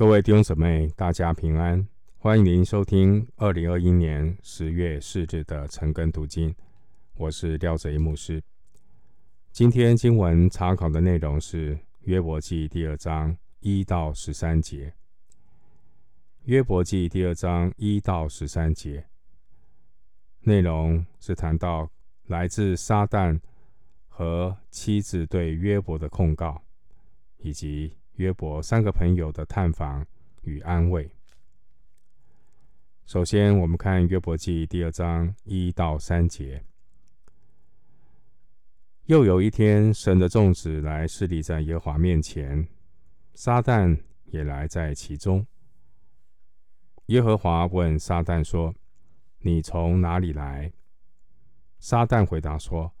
各位弟兄姊妹，大家平安！欢迎您收听二零二一年十月四日的晨更读经。我是廖哲一牧师。今天经文查考的内容是约伯记第二章一到十三节。约伯记第二章一到十三节内容是谈到来自撒旦和妻子对约伯的控告，以及约伯三个朋友的探访与安慰。首先，我们看约伯记第二章一到三节。又有一天，神的众子来侍立在耶和华面前，撒旦也来在其中。耶和华问撒旦说：“你从哪里来？”撒旦回答说：“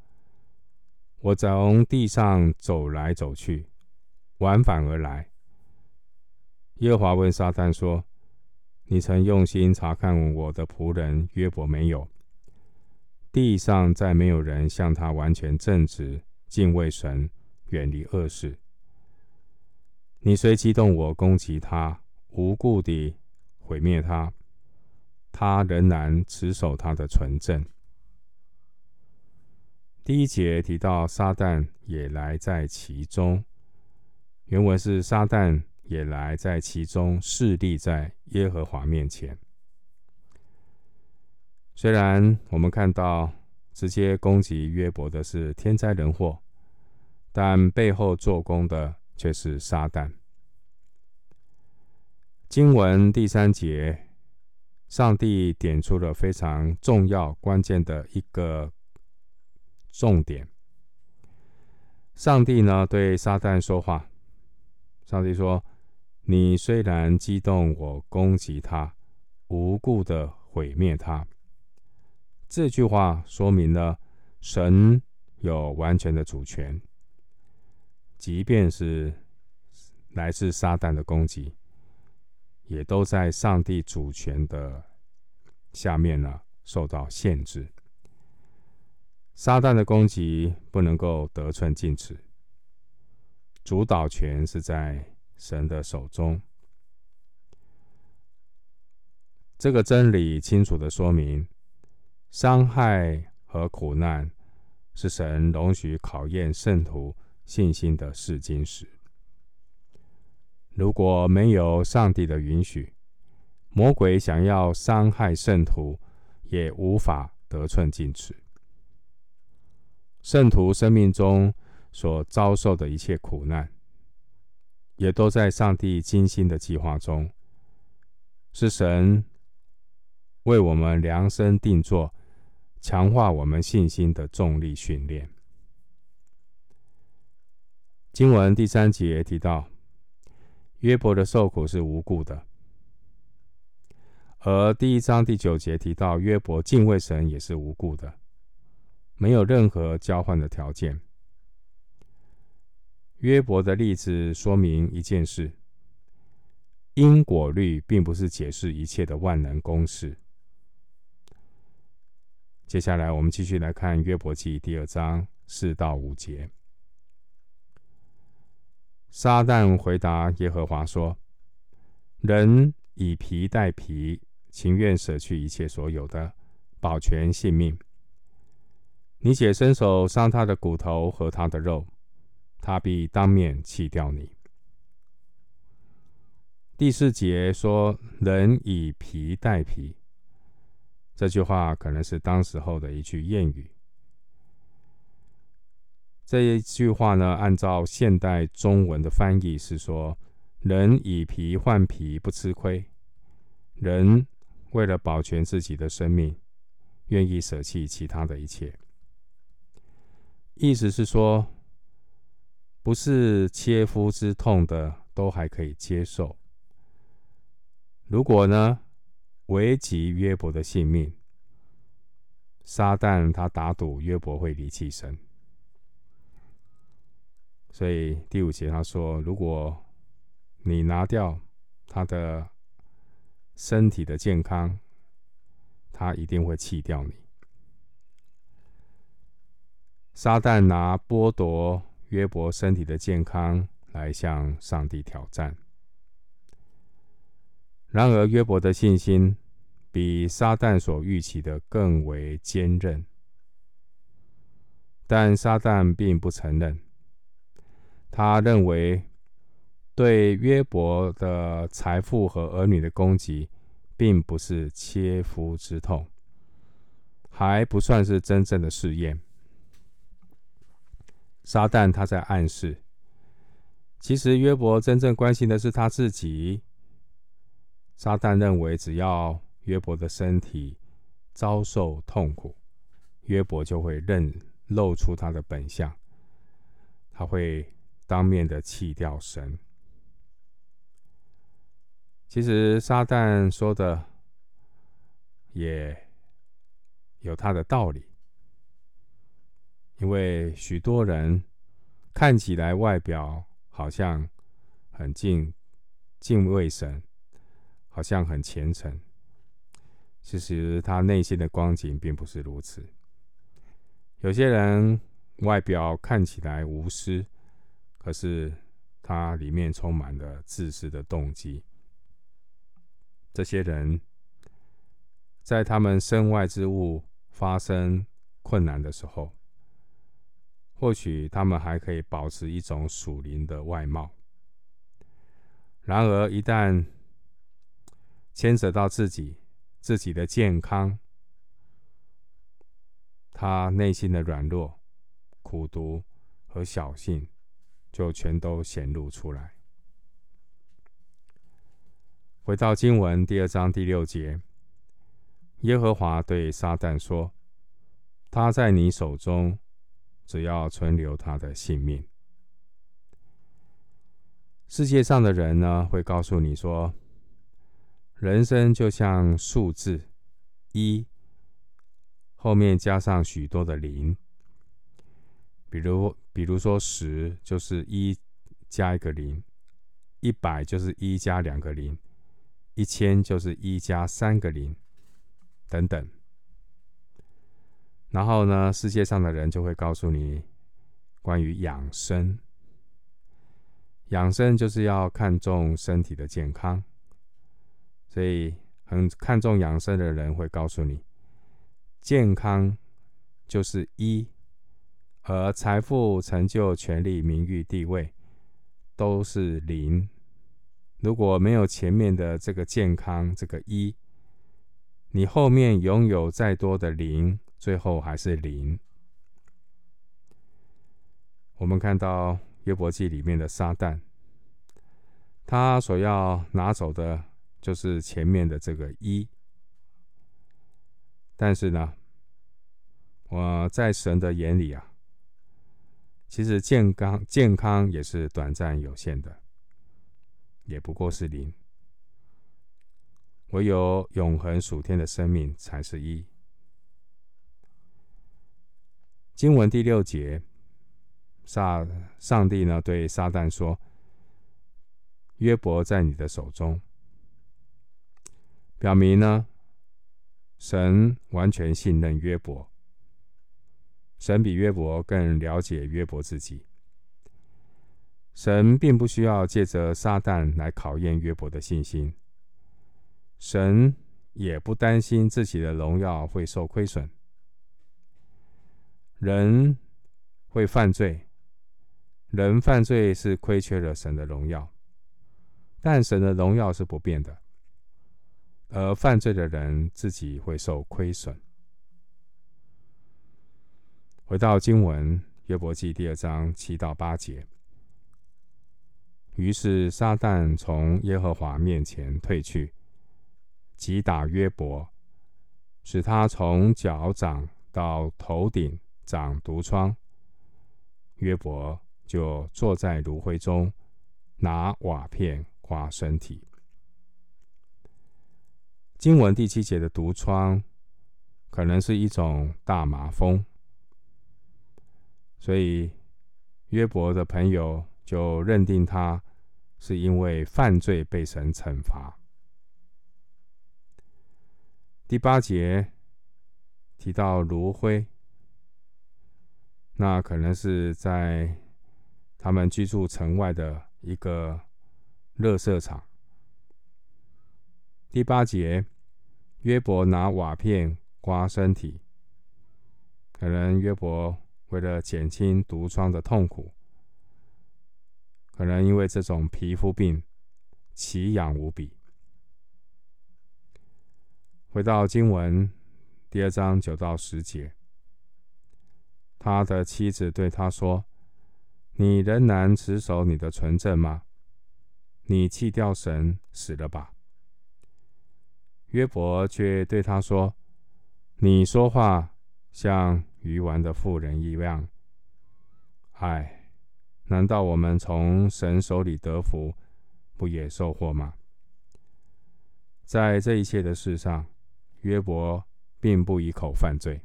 我从地上走来走去。”往返而来。耶和华问撒旦说：“你曾用心察看我的仆人约伯没有？地上再没有人像他完全正直，敬畏神，远离恶事。你虽激动我攻击他，无故地毁灭他，他仍然持守他的纯正。”第一节提到撒旦也来在其中。原文是撒旦也来在其中，侍立在耶和华面前。虽然我们看到直接攻击约伯的是天灾人祸，但背后做工的却是撒旦。经文第三节，上帝点出了非常重要关键的一个重点。上帝呢，对撒旦说话。上帝说：“你虽然激动我攻击他，无故的毁灭他。”这句话说明了神有完全的主权，即便是来自撒旦的攻击，也都在上帝主权的下面呢，受到限制。撒旦的攻击不能够得寸进尺。主导权是在神的手中。这个真理清楚地说明，伤害和苦难是神容许考验圣徒信心的试金石。如果没有上帝的允许，魔鬼想要伤害圣徒，也无法得寸进尺。圣徒生命中，所遭受的一切苦难，也都在上帝精心的计划中，是神为我们量身定做、强化我们信心的重力训练。经文第三节提到，约伯的受苦是无故的，而第一章第九节提到，约伯敬畏神也是无故的，没有任何交换的条件。约伯的例子说明一件事：因果律并不是解释一切的万能公式。接下来，我们继续来看约伯记第二章四到五节。撒旦回答耶和华说：“人以皮代皮，情愿舍去一切所有的，保全性命。你且伸手伤他的骨头和他的肉。”他必当面弃掉你。第四节说：“人以皮代皮。”这句话可能是当时候的一句谚语。这一句话呢，按照现代中文的翻译是说：“人以皮换皮，不吃亏。人为了保全自己的生命，愿意舍弃其他的一切。”意思是说。不是切肤之痛的都还可以接受。如果呢，危及约伯的性命，撒旦他打赌约伯会离弃神。所以第五节他说：“如果你拿掉他的身体的健康，他一定会弃掉你。”撒旦拿剥夺约伯身体的健康来向上帝挑战。然而约伯的信心比撒旦所预期的更为坚韧。但撒旦并不承认。他认为对约伯的财富和儿女的供给并不是切肤之痛还不算是真正的试验。撒旦他在暗示。其实约伯真正关心的是他自己。撒旦认为只要约伯的身体遭受痛苦约伯就会认露出他的本相。他会当面的弃掉神。其实撒旦说的也有他的道理。因为许多人看起来外表好像很敬敬畏神好像很虔诚。其实他内心的光景并不是如此。有些人外表看起来无私可是他里面充满了自私的动机。这些人在他们身外之物发生困难的时候或许他们还可以保持一种属灵的外貌。然而一旦牵扯到自己自己的健康他内心的软弱苦读和小性就全都显露出来。回到经文第二章第六节耶和华对撒旦说他在你手中只要存留他的性命。世界上的人呢会告诉你说人生就像数字一后面加上许多的零。比如比如说十就是一加一个零一百就是一加两个零一千就是一加三个零等等。然后呢世界上的人就会告诉你关于养生。养生就是要看重身体的健康。所以很看重养生的人会告诉你健康就是一而财富成就权力名誉地位都是零。如果没有前面的这个健康这个一你后面拥有再多的零最后还是零。我们看到约伯记里面的撒旦，他所要拿走的就是前面的这个一，但是呢，我在神的眼里啊，其实健康健康也是短暂有限的，也不过是零。唯有永恒属天的生命才是一。经文第六节，撒上帝呢对撒旦说。约伯在你的手中。表明呢，神完全信任约伯。神比约伯更了解约伯自己。神并不需要借着撒旦来考验约伯的信心。神也不担心自己的荣耀会受亏损。人会犯罪，人犯罪是亏缺了神的荣耀，但神的荣耀是不变的。而犯罪的人自己会受亏损。回到经文，约伯记第二章七到八节。于是撒旦从耶和华面前退去，击打约伯，使他从脚掌到头顶。长毒疮。约伯就坐在炉灰中，拿瓦片刮身体。经文第七节的毒疮，可能是一种大麻风，所以约伯的朋友就认定他是因为犯罪被神惩罚。第八节提到炉灰，那可能是在他们居住城外的一个热色场。第八节，约伯拿瓦片刮身体，可能约伯为了减轻毒疮的痛苦，可能因为这种皮肤病奇痒无比。回到经文第二章九到十节。他的妻子对他说：“你仍然持守你的纯正吗？你弃掉神，死了吧。”约伯却对他说：“你说话像愚顽的妇人一样。唉，难道我们从神手里得福，不也受祸吗？”在这一切的事上，约伯并不一口犯罪。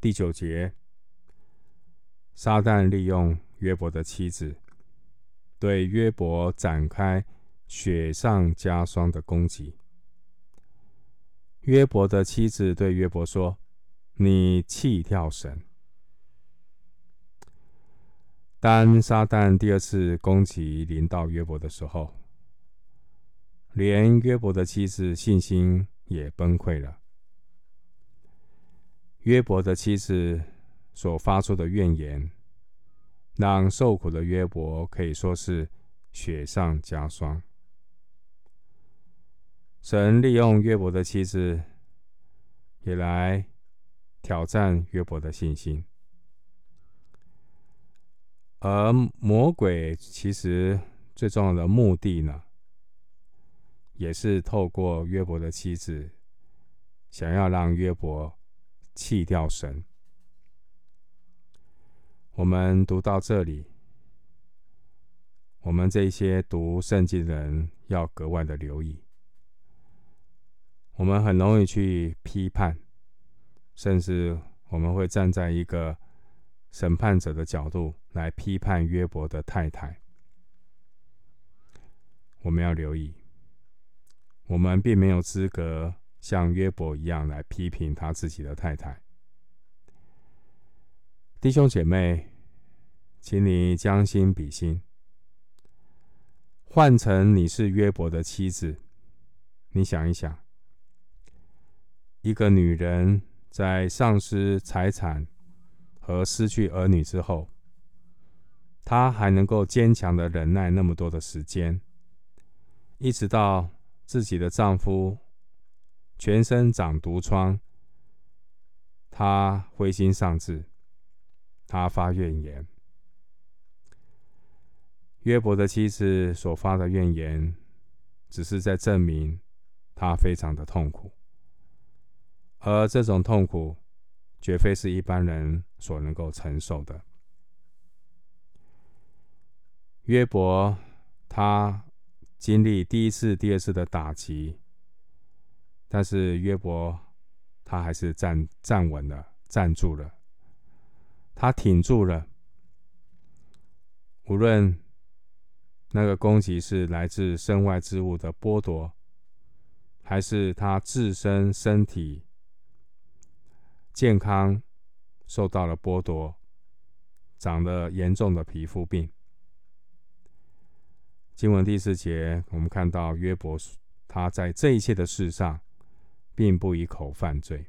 第九节，撒旦利用约伯的妻子，对约伯展开。雪上加霜的攻击。约伯的妻子对约伯说：“你弃掉神。”当撒旦第二次攻击临到约伯的时候，连约伯的妻子信心也崩溃了。约伯的妻子所发出的怨言，让受苦的约伯可以说是雪上加霜。神利用约伯的妻子，也来挑战约伯的信心。而魔鬼其实最重要的目的呢，也是透过约伯的妻子，想要让约伯弃掉神。我们读到这里，我们这些读圣经的人要格外的留意。我们很容易去批判，甚至我们会站在一个审判者的角度来批判约伯的太太。我们要留意，我们并没有资格像约伯一样来批评他自己的太太。弟兄姐妹，请你将心比心，换成你是约伯的妻子，你想一想。一个女人在丧失财产和失去儿女之后，她还能够坚强的忍耐那么多的时间，一直到自己的丈夫全身长毒疮，他灰心丧志，他发怨言。约伯的妻子所发的怨言，只是在证明他非常的痛苦。而这种痛苦，绝非是一般人所能够承受的。约伯他经历第一次、第二次的打击，但是约伯他还是站站稳了、站住了，他挺住了。无论那个攻击是来自身外之物的剥夺，还是他自身身体。健康受到了剥夺，长了严重的皮肤病。经文第四节，我们看到约伯，他在这一切的事上，并不一口犯罪。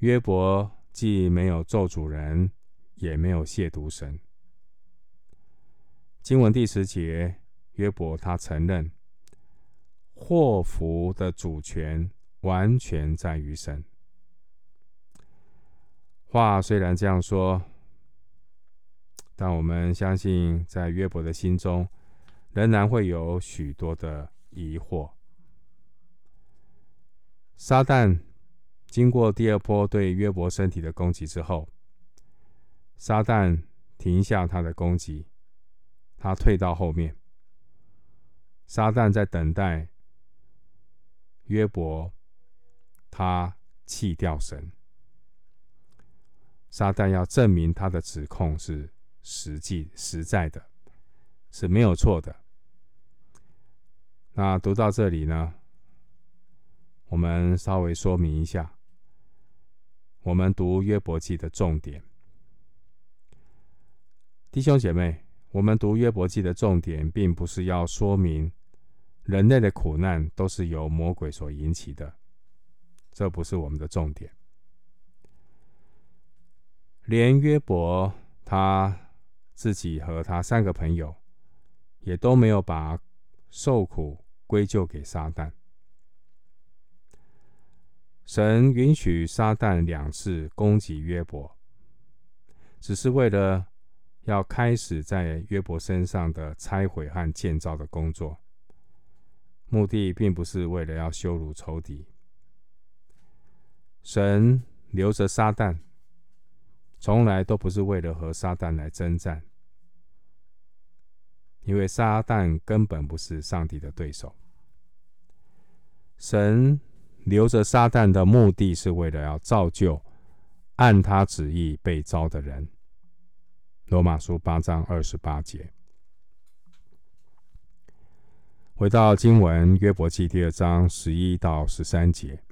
约伯既没有咒主人，也没有亵渎神。经文第十节，约伯他承认祸福的主权。完全在于神。话虽然这样说，但我们相信，在约伯的心中，仍然会有许多的疑惑。撒旦经过第二波对约伯身体的攻击之后，撒旦停下他的攻击，他退到后面。撒旦在等待约伯。他弃掉神，撒旦要证明他的指控是实际实在的，是没有错的。那读到这里呢，我们稍微说明一下，我们读约伯记的重点。弟兄姐妹，我们读约伯记的重点，并不是要说明人类的苦难都是由魔鬼所引起的，这不是我们的重点。连约伯他自己和他三个朋友，也都没有把受苦归咎给撒旦。神允许撒旦两次攻击约伯，只是为了要开始在约伯身上的拆毁和建造的工作，目的并不是为了要羞辱仇敌。神留着撒旦，从来都不是为了和撒旦来征战，因为撒旦根本不是上帝的对手。神留着撒旦的目的是为了要造就按他旨意被招的人。罗马书八章二十八节。回到经文，约伯记第二章十一到十三节。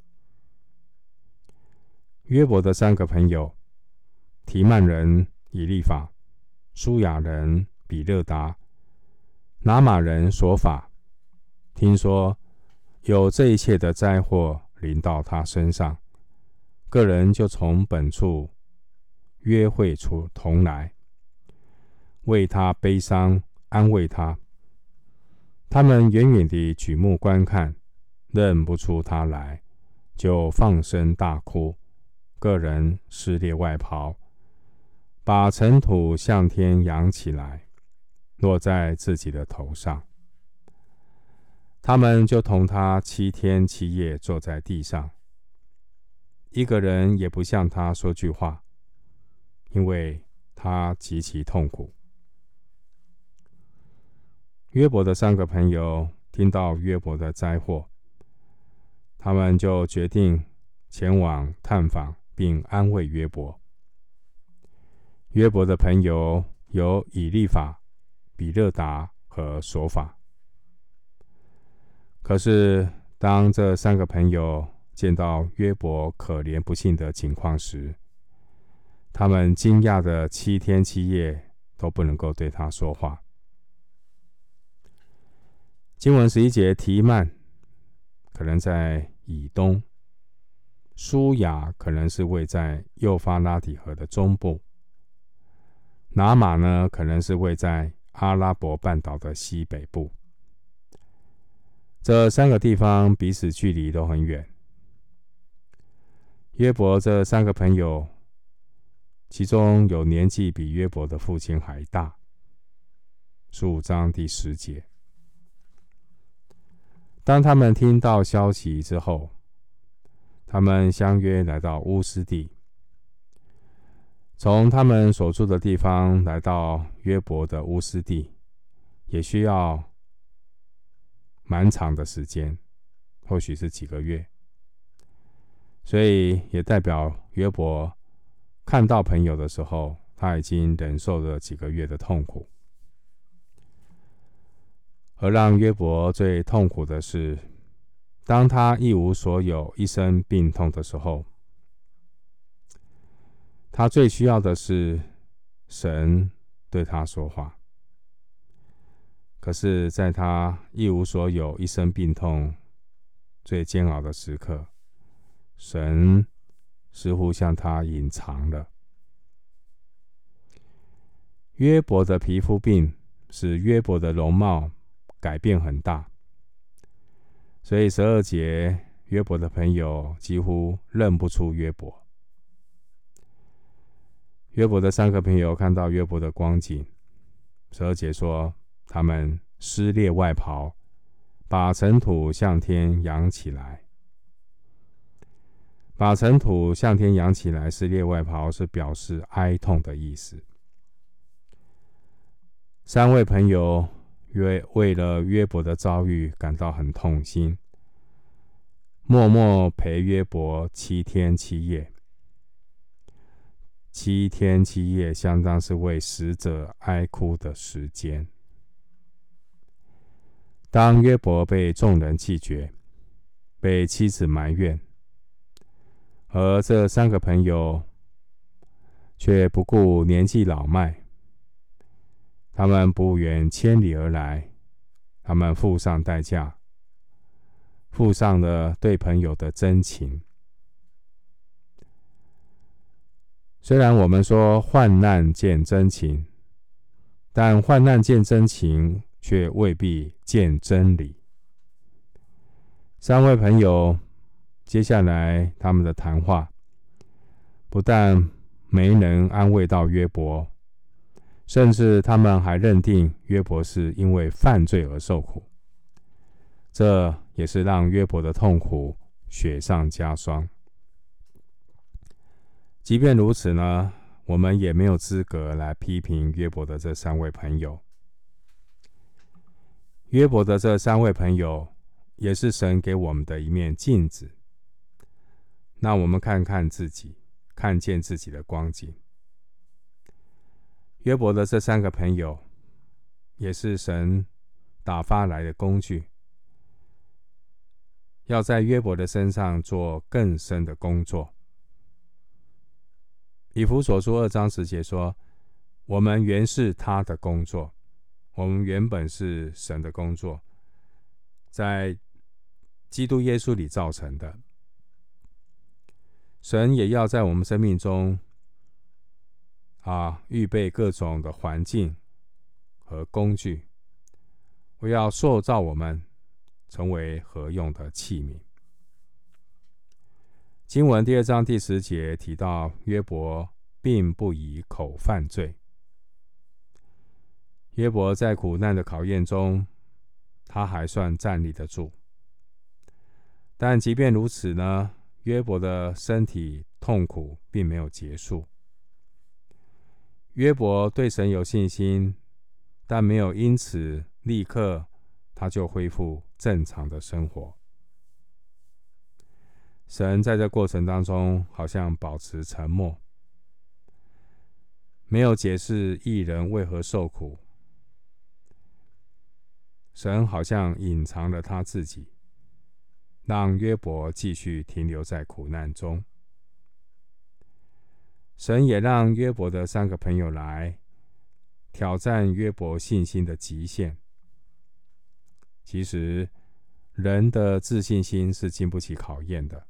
约伯的三个朋友：提曼人以利法、书亚人比勒达、拿玛人所法，听说有这一切的灾祸临到他身上，个人就从本处约会出同来。为他悲伤，安慰他。他们远远地举目观看，认不出他来，就放声大哭。个人撕裂外袍，把尘土向天扬起来，落在自己的头上。他们就同他七天七夜坐在地上，一个人也不向他说句话，因为他极其痛苦。约伯的三个朋友听到约伯的灾祸，他们就决定前往探访并安慰约伯。约伯的朋友有以利法、比勒达和琐法。可是，当这三个朋友见到约伯可怜不幸的情况时，他们惊讶的七天七夜都不能够对他说话。经文十一节，提曼可能在以东，书亚可能是位在幼发拉底河的中部，拿马呢，可能是位在阿拉伯半岛的西北部。这三个地方彼此距离都很远。约伯这三个朋友，其中有年纪比约伯的父亲还大。十五章第十节。当他们听到消息之后，他们相约来到乌斯地。从他们所住的地方来到约伯的乌斯地，也需要蛮长的时间，或许是几个月。所以也代表约伯看到朋友的时候，他已经忍受了几个月的痛苦。而让约伯最痛苦的是，当他一无所有、一身病痛的时候，他最需要的是神对他说话。可是，在他一无所有、一身病痛、最煎熬的时刻，神似乎向他隐藏了。约伯的皮肤病使约伯的容貌改变很大，所以十二节约伯的朋友几乎认不出约伯。约伯的三个朋友看到约伯的光景，十二节说他们撕裂外袍，把尘土向天扬起来。把尘土向天扬起来，撕裂外袍是表示哀痛的意思。三位朋友。约为了约伯的遭遇感到很痛心，默默陪约伯七天七夜。七天七夜相当是为死者哀哭的时间。当约伯被众人拒绝，被妻子埋怨，而这三个朋友却不顾年纪老迈。他们不远千里而来，他们付上代价，付上了对朋友的真情。虽然我们说患难见真情，但患难见真情，却未必见真理。三位朋友接下来他们的谈话，不但没能安慰到约伯，甚至他们还认定约伯是因为犯罪而受苦，这也是让约伯的痛苦雪上加霜。即便如此呢，我们也没有资格来批评约伯的这三位朋友。约伯的这三位朋友，也是神给我们的一面镜子。那我们看看自己，看见自己的光景。约伯的这三个朋友，也是神打发来的工具，要在约伯的身上做更深的工作。以弗所书二章十节说：“我们原是他的工作，我们原本是神的工作，在基督耶稣里造成的。神也要在我们生命中啊，预备各种的环境和工具，我要塑造我们成为合用的器皿。”经文第二章第十节提到，约伯并不以口犯罪。约伯在苦难的考验中，他还算站立得住。但即便如此呢，约伯的身体痛苦并没有结束。约伯对神有信心，但没有因此立刻他就恢复正常的生活。神在这过程当中好像保持沉默，没有解释义人为何受苦。神好像隐藏了他自己，让约伯继续停留在苦难中。神也让约伯的三个朋友来挑战约伯信心的极限。其实，人的自信心是经不起考验的。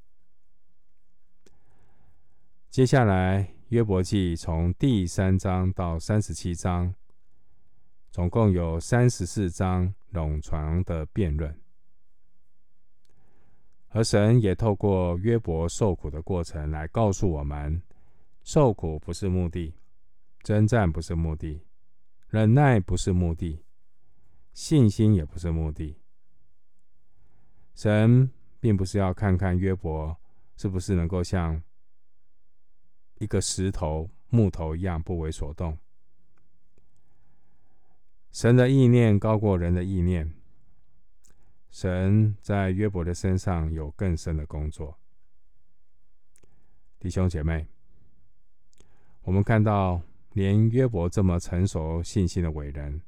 接下来，约伯记从第三章到三十七章，总共有三十四章冗长的辩论，而神也透过约伯受苦的过程来告诉我们：受苦不是目的，征战不是目的，忍耐不是目的，信心也不是目的。神并不是要看看约伯是不是能够像。一个石头、木头一样不为所动。神的意念高过人的意念。神在约伯的身上有更深的工作。弟兄姐妹，我们看到，连约伯这么成熟、信心的伟人，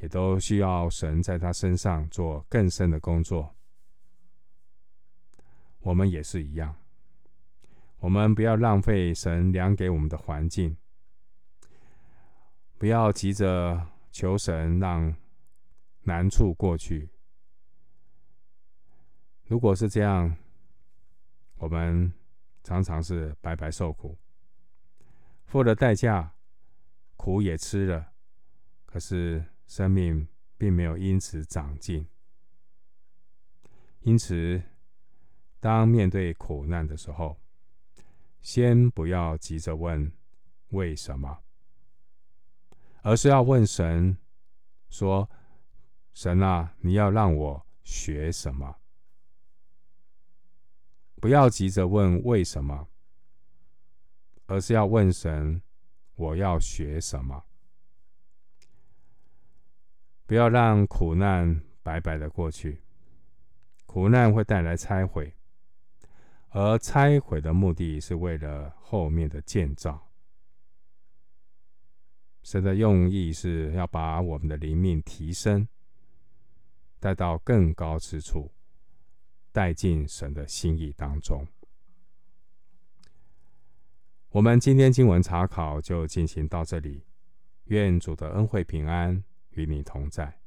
也都需要神在他身上做更深的工作。我们也是一样。我们不要浪费神量给我们的环境，不要急着求神让难处过去。如果是这样，我们常常是白白受苦，付了代价，苦也吃了，可是生命并没有因此长进。因此，当面对苦难的时候，先不要急着问为什么，而是要问神说：“神啊，你要让我学什么？”不要急着问为什么，而是要问神：“我要学什么？”不要让苦难白白的过去，苦难会带来拆毁。而拆毁的目的是为了后面的建造。神的用意是要把我们的灵命提升，带到更高之处，带进神的心意当中。我们今天经文查考就进行到这里。愿主的恩惠平安与你同在。